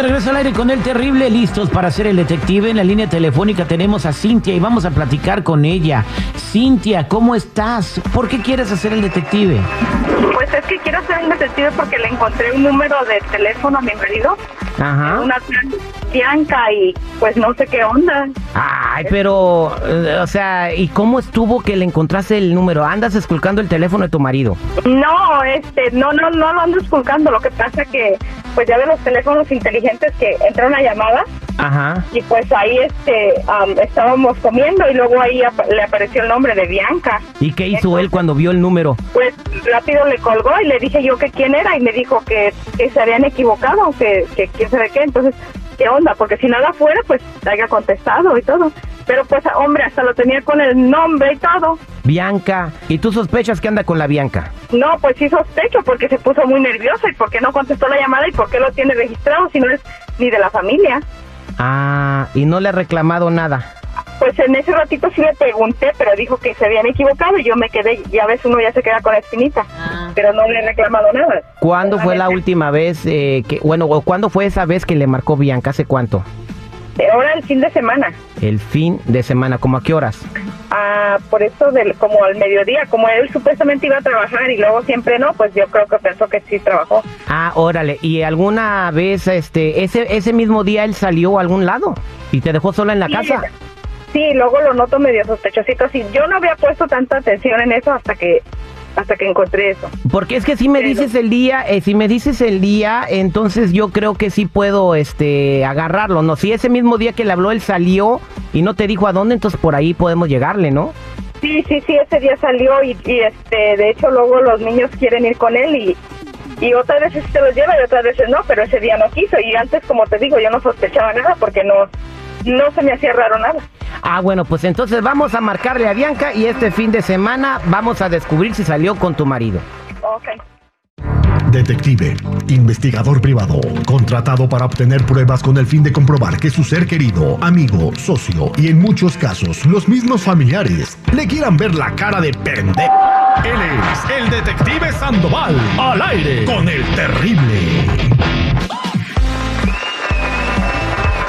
De regreso al aire con el terrible, listos para ser el detective. En la línea telefónica tenemos a Cintia y vamos a platicar con ella. Cintia, ¿cómo estás? ¿Por qué quieres hacer el detective? Pues es que quiero ser un detective porque le encontré un número de teléfono a mi marido, Ajá. una Bianca y pues no sé qué onda. Ay, pero, eh, o sea, ¿y cómo estuvo que le encontraste el número? ¿Andas esculcando el teléfono de tu marido? No, este, no, no, no lo ando esculcando. Lo que pasa que pues ya de los teléfonos inteligentes que entra una llamada Ajá. y pues ahí este am, estábamos comiendo y luego ahí apa- le apareció el nombre de Bianca. ¿Y qué hizo él cuando vio el número? Pues rápido le colgó y le dije yo que quién era y me dijo que, que se habían equivocado, que, que quién sabe qué. Entonces, ¿qué onda? Porque si nada fuera, pues haya contestado y todo. Pero pues, hombre, hasta lo tenía con el nombre y todo. Bianca. ¿Y tú sospechas que anda con la Bianca? No, pues sí sospecho porque se puso muy nerviosa y porque no contestó la llamada y por qué lo tiene registrado si no es ni de la familia. Ah, y no le ha reclamado nada. Pues en ese ratito sí le pregunté, pero dijo que se habían equivocado y yo me quedé, ya ves, uno ya se queda con la espinita, pero no le he reclamado nada. ¿Cuándo fue la última vez eh, que, bueno, o cuándo fue esa vez que le marcó Bianca? ¿Hace cuánto? Ahora el fin de semana. El fin de semana, ¿cómo a qué horas? Ah, por eso del, como al mediodía, como él supuestamente iba a trabajar y luego siempre no, pues yo creo que pensó que sí trabajó. Ah, órale. ¿Y alguna vez, este, ese, ese mismo día él salió a algún lado? ¿Y te dejó sola en la Sí, casa? Sí, luego lo noto medio sospechosito. Sí, yo no había puesto tanta atención en eso hasta que hasta que encontré eso. Porque es que si me Pero- dices el día, eh, si me dices el día, entonces yo creo que sí puedo, este, agarrarlo, ¿no? Si ese mismo día que le habló él salió y no te dijo a dónde, entonces por ahí podemos llegarle, ¿no? Sí, sí, sí, ese día salió y, y, este, de hecho luego los niños quieren ir con él y y otras veces se los lleva y otras veces no, pero ese día no quiso y antes, como te digo, yo no sospechaba nada porque no no se me hacía raro nada. Ah, bueno, pues entonces vamos a marcarle a Bianca y este fin de semana vamos a descubrir si salió con tu marido. Ok. Detective, investigador privado, contratado para obtener pruebas con el fin de comprobar que su ser querido, amigo, socio y en muchos casos los mismos familiares le quieran ver la cara de pendejo. Él es el detective Sandoval, al aire con el terrible.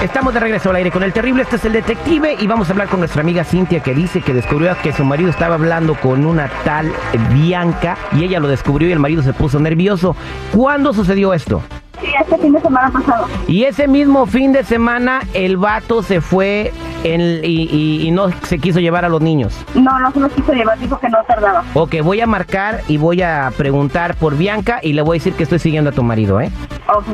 Estamos de regreso al aire con el terrible, este es el detective y vamos a hablar con nuestra amiga Cintia que dice que descubrió que su marido estaba hablando con una tal Bianca y ella lo descubrió y el marido se puso nervioso. ¿Cuándo sucedió esto? Sí, este fin de semana pasado. Y ese mismo fin de semana el vato se fue en- y, y- y no se quiso llevar a los niños. No, no se los quiso llevar, dijo que no tardaba. Ok, voy a marcar y voy a preguntar por Bianca y le voy a decir que estoy siguiendo a tu marido, ¿eh? Ok.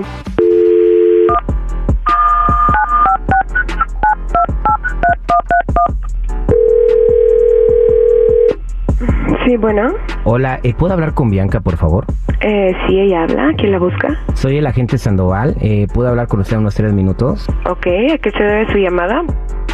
Sí, bueno. Hola, eh, ¿puedo hablar con Bianca, por favor? Eh, sí, ella habla. ¿Quién la busca? Soy el agente Sandoval. Eh, ¿Puedo hablar con usted unos tres minutos? Ok, ¿a qué se debe su llamada?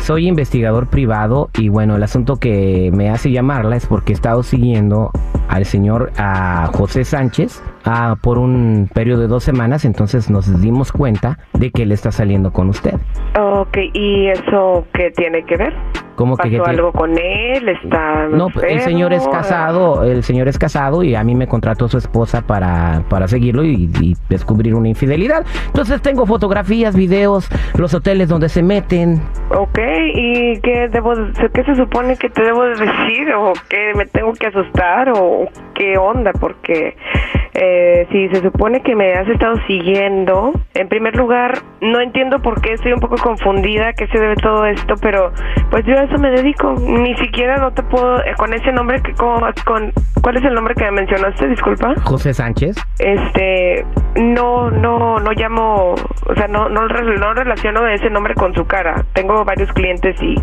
Soy investigador privado y bueno, el asunto que me hace llamarla es porque he estado siguiendo al señor a José Sánchez ah, por un periodo de dos semanas, entonces nos dimos cuenta de que él está saliendo con usted. Ok, ¿y eso qué tiene que ver? ¿Cómo que, ¿Pasó que tiene- algo con él? ¿Está No, pues, el señor es enfermo? casado, el señor es casado y a mí me contrató su esposa para, para seguirlo y, y descubrir una infidelidad. Entonces tengo fotografías, videos, los hoteles donde se meten. Ok, ¿y qué debo, qué se supone que te debo de decir? ¿O qué me tengo que asustar? ¿O qué onda? Porque eh, si se supone que me has estado siguiendo, en primer lugar, no entiendo por qué estoy un poco confundida, qué se debe todo esto, pero pues yo a eso me dedico. Ni siquiera no te puedo, eh, con ese nombre, que, con, con- ¿cuál es el nombre que me mencionaste? Disculpa. José Sánchez. Este, no, no, no llamo, o sea, no, no, no relaciono ese nombre con su cara. Tengo varios clientes y,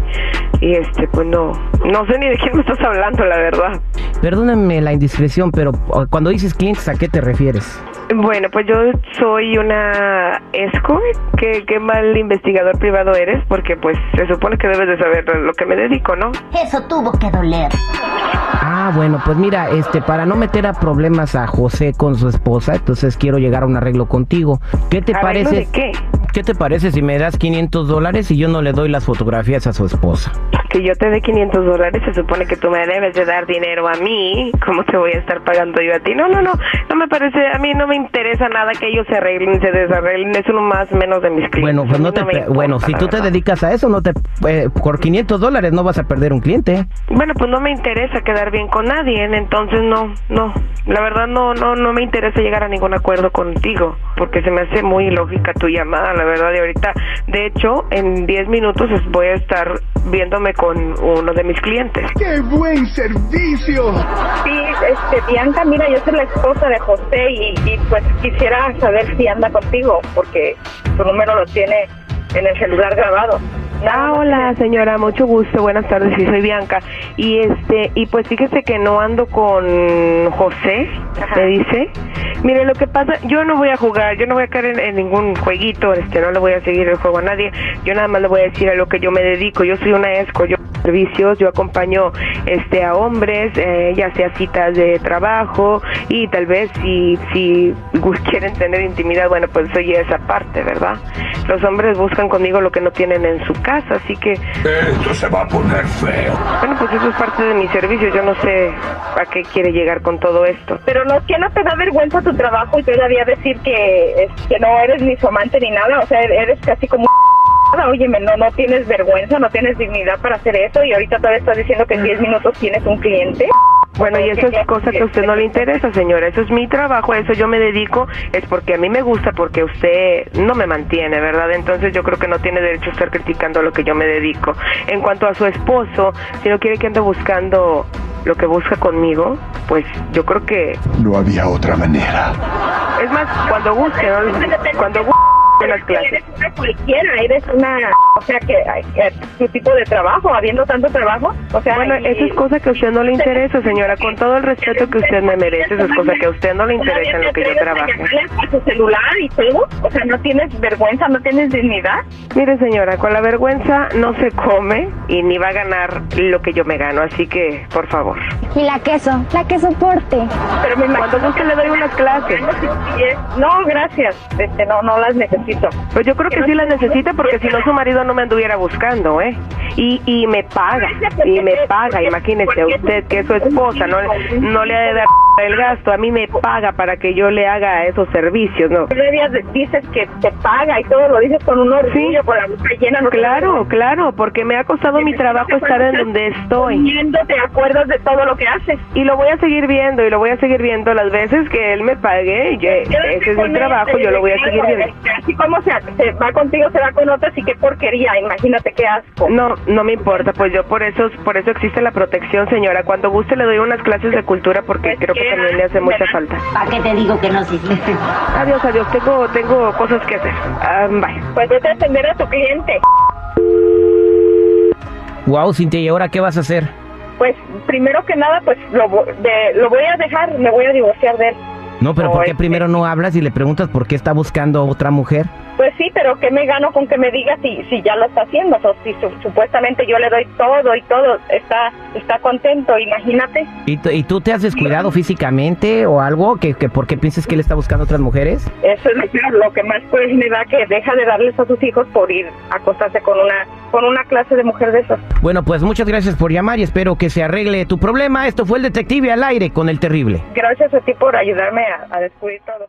y este, pues no, no sé ni de quién me estás hablando, la verdad. Perdóname la indiscreción, pero cuando dices clientes, ¿a qué te refieres? Bueno, pues yo soy una escort. ¿Qué, qué mal investigador privado eres, porque pues se supone que debes de saber lo que me dedico, ¿no? Eso tuvo que doler. Ah, bueno, pues mira, este, para no meter a problemas a José con su esposa, entonces quiero llegar a un arreglo contigo. ¿Qué te ¿Arreglo parece? de qué? ¿Qué te parece si me das 500 dólares y yo no le doy las fotografías a su esposa? Que yo te dé 500 dólares, se supone que tú me debes de dar dinero a mí. ¿Cómo te voy a estar pagando yo a ti? No, no, no, no me parece, a mí no me interesa nada que ellos se arreglen, se desarreglen, es uno más menos de mis clientes. Bueno, pues no te, pe- importa, bueno, si tú te dedicas a eso, no te, eh, por 500 dólares no vas a perder un cliente. Bueno, pues no me interesa quedar bien con nadie, entonces no, no, la verdad no, no, no me interesa llegar a ningún acuerdo contigo, porque se me hace muy ilógica tu llamada, la verdad, y ahorita, de hecho, en 10 minutos voy a estar viéndome con uno de mis clientes. ¡Qué buen servicio! Sí, este, Bianca, mira, yo soy la esposa de José y, y pues quisiera saber si anda contigo, porque su número lo tiene en el celular grabado. Ah, hola señora, mucho gusto, buenas tardes, sí soy Bianca. Y este, y pues fíjese que no ando con José, Ajá. me dice. Mire, lo que pasa, yo no voy a jugar, yo no voy a caer en, en ningún jueguito, este, no le voy a seguir el juego a nadie, yo nada más le voy a decir a lo que yo me dedico, yo soy una esco, yo servicios, yo acompaño este a hombres, eh, ya sea citas de trabajo y tal vez si si quieren tener intimidad, bueno, pues soy esa parte, ¿verdad? Los hombres buscan conmigo lo que no tienen en su casa, así que Esto se va a poner feo. bueno, pues eso es parte de mi servicio. Yo no sé a qué quiere llegar con todo esto. Pero no, que no te da vergüenza tu trabajo y todavía decir que, que no eres ni su amante ni nada, o sea, eres casi como Óyeme, no, no tienes vergüenza, no tienes dignidad para hacer eso y ahorita todavía estás diciendo que en 10 minutos tienes un cliente. Bueno, y eso es cosa que a usted no le interesa, señora. Eso es mi trabajo, a eso yo me dedico. Es porque a mí me gusta, porque usted no me mantiene, ¿verdad? Entonces yo creo que no tiene derecho a estar criticando a lo que yo me dedico. En cuanto a su esposo, si no quiere que ande buscando lo que busca conmigo, pues yo creo que... No había otra manera. Es más, cuando guste, ¿no? Cuando guste las clases. Eres cualquiera, eres una, o sea, que, que tu tipo de trabajo, habiendo tanto trabajo, o sea, Bueno, y- eso es cosa que a usted no le interesa, señora. Con todo el respeto que usted me merece, eso es cosa que a usted no le interesa en lo que yo trabaje. A tu celular y todo, o sea, no tienes vergüenza, no tienes dignidad. Mire, señora, con la vergüenza no se come y ni va a ganar lo que yo me gano, así que, por favor. Y la queso, la que soporte. Pero me Cuando imagino guste le doy unas clases. No, gracias, este, no, no las necesito. Pues yo creo que sí las necesita porque si no su marido no me anduviera buscando, ¿eh? Y, y me paga, y me paga, imagínese usted que es su esposa, no, no le ha de dar el gasto, a mí me paga para que yo le haga esos servicios, ¿no? Dices que te paga y todo lo dices con un orgullo, con la boca llena. No Claro, claro, porque me ha costado mi trabajo estar en donde estoy. Te acuerdas de todo lo que haces. Y lo voy a seguir viendo, y lo voy a seguir viendo las veces que él me pague, y yo- ese es mi trabajo, yo lo voy a seguir viendo. Así como se, se va contigo, se va con otras y qué porquería, imagínate qué asco. No, no me importa, pues yo por eso, por eso existe la protección, señora. Cuando guste le doy unas clases de cultura porque creo que también le hace mucha falta. ¿Para qué te digo que no, sí? Adiós, adiós, tengo, tengo cosas que hacer. Bye. Pues vete a atender a tu cliente. Wow, Cintia, ¿y ahora qué vas a hacer? Pues primero que nada, pues lo, de, lo voy a dejar, me voy a divorciar de él. No, pero ¿por qué este- primero no hablas y le preguntas por qué está buscando a otra mujer? Pues sí, pero ¿qué me gano con que me diga si, si ya lo está haciendo? O si su- supuestamente yo le doy todo y todo, está, está contento, imagínate. ¿Y, tú- y tú te has descuidado físicamente o algo? ¿Que, que ¿Por qué piensas que él está buscando otras mujeres? Eso es lo, que- lo que más pues me da que deja de darles a sus hijos por ir a acostarse con una, con una clase de mujer de esas. Bueno, pues muchas gracias por llamar y espero que se arregle tu problema. Esto fue el detective al aire con el terrible. Gracias a ti por ayudarme a, a descubrir todo.